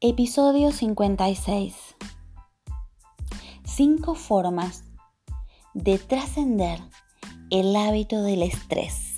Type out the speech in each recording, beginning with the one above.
Episodio 56. Cinco formas de trascender el hábito del estrés.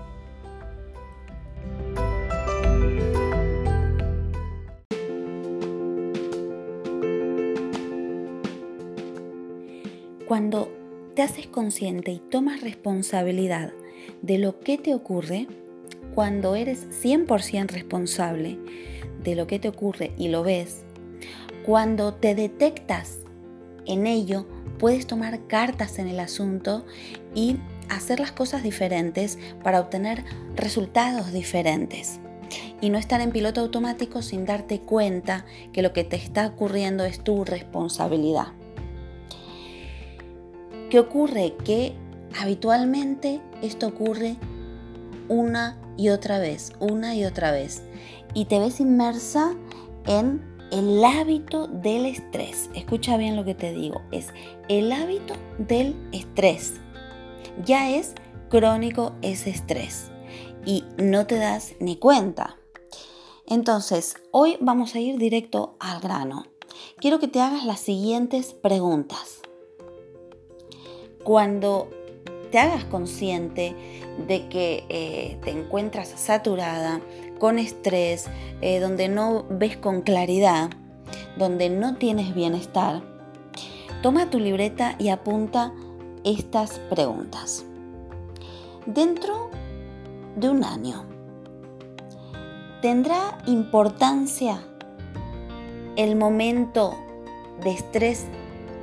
Cuando te haces consciente y tomas responsabilidad de lo que te ocurre, cuando eres 100% responsable de lo que te ocurre y lo ves, cuando te detectas en ello, puedes tomar cartas en el asunto y hacer las cosas diferentes para obtener resultados diferentes. Y no estar en piloto automático sin darte cuenta que lo que te está ocurriendo es tu responsabilidad. ¿Qué ocurre? Que habitualmente esto ocurre una y otra vez, una y otra vez. Y te ves inmersa en el hábito del estrés. Escucha bien lo que te digo. Es el hábito del estrés. Ya es crónico ese estrés. Y no te das ni cuenta. Entonces, hoy vamos a ir directo al grano. Quiero que te hagas las siguientes preguntas cuando te hagas consciente de que eh, te encuentras saturada, con estrés, eh, donde no ves con claridad, donde no tienes bienestar, toma tu libreta y apunta estas preguntas. Dentro de un año, ¿Tendrá importancia el momento de estrés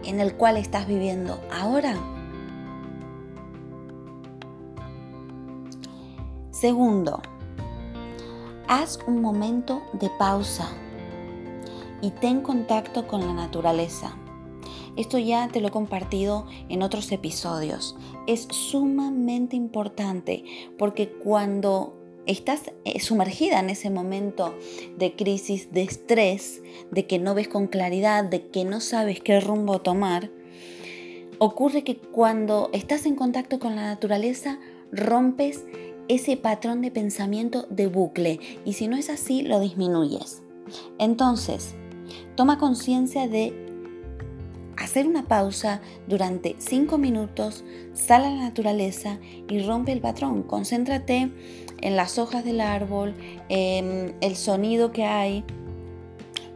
en el cual estás viviendo ahora? Segundo, haz un momento de pausa y ten contacto con la naturaleza. Esto ya te lo he compartido en otros episodios. Es sumamente importante porque cuando estás eh, sumergida en ese momento de crisis, de estrés, de que no ves con claridad, de que no sabes qué rumbo tomar, ocurre que cuando estás en contacto con la naturaleza rompes ese patrón de pensamiento de bucle y si no es así lo disminuyes. Entonces, toma conciencia de hacer una pausa durante 5 minutos, sal a la naturaleza y rompe el patrón. Concéntrate en las hojas del árbol, en el sonido que hay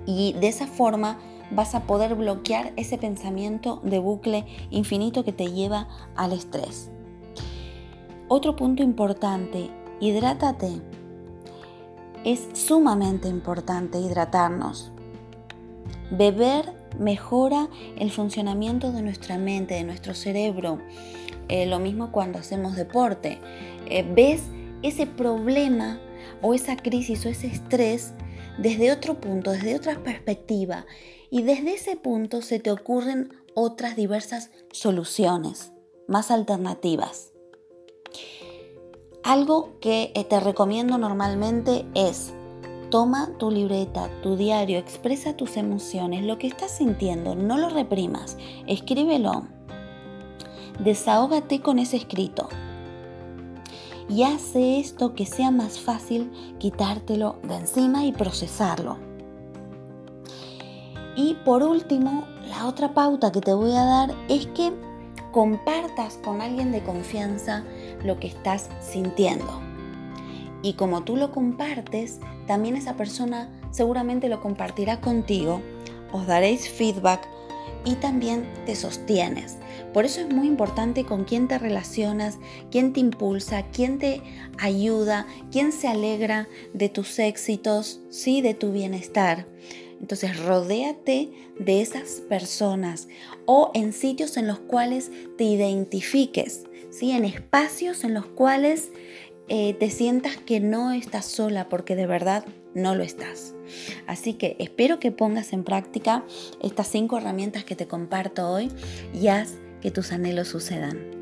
y de esa forma vas a poder bloquear ese pensamiento de bucle infinito que te lleva al estrés. Otro punto importante, hidrátate. Es sumamente importante hidratarnos. Beber mejora el funcionamiento de nuestra mente, de nuestro cerebro. Eh, lo mismo cuando hacemos deporte. Eh, ves ese problema o esa crisis o ese estrés desde otro punto, desde otra perspectiva. Y desde ese punto se te ocurren otras diversas soluciones, más alternativas. Algo que eh, te recomiendo normalmente es Toma tu libreta, tu diario, expresa tus emociones, lo que estás sintiendo, no lo reprimas, escríbelo. Desahógate con ese escrito. Y hace esto que sea más fácil quitártelo de encima y procesarlo. Y por último, la otra pauta que te voy a dar es que compartas con alguien de confianza lo que estás sintiendo. Y como tú lo compartes, también esa persona seguramente lo compartirá contigo, os daréis feedback y también te sostienes. Por eso es muy importante con quién te relacionas, quién te impulsa, quién te ayuda, quién se alegra de tus éxitos, sí, de tu bienestar. Entonces, rodéate de esas personas o en sitios en los cuales te identifiques, ¿sí? en espacios en los cuales eh, te sientas que no estás sola porque de verdad no lo estás. Así que espero que pongas en práctica estas cinco herramientas que te comparto hoy y haz que tus anhelos sucedan.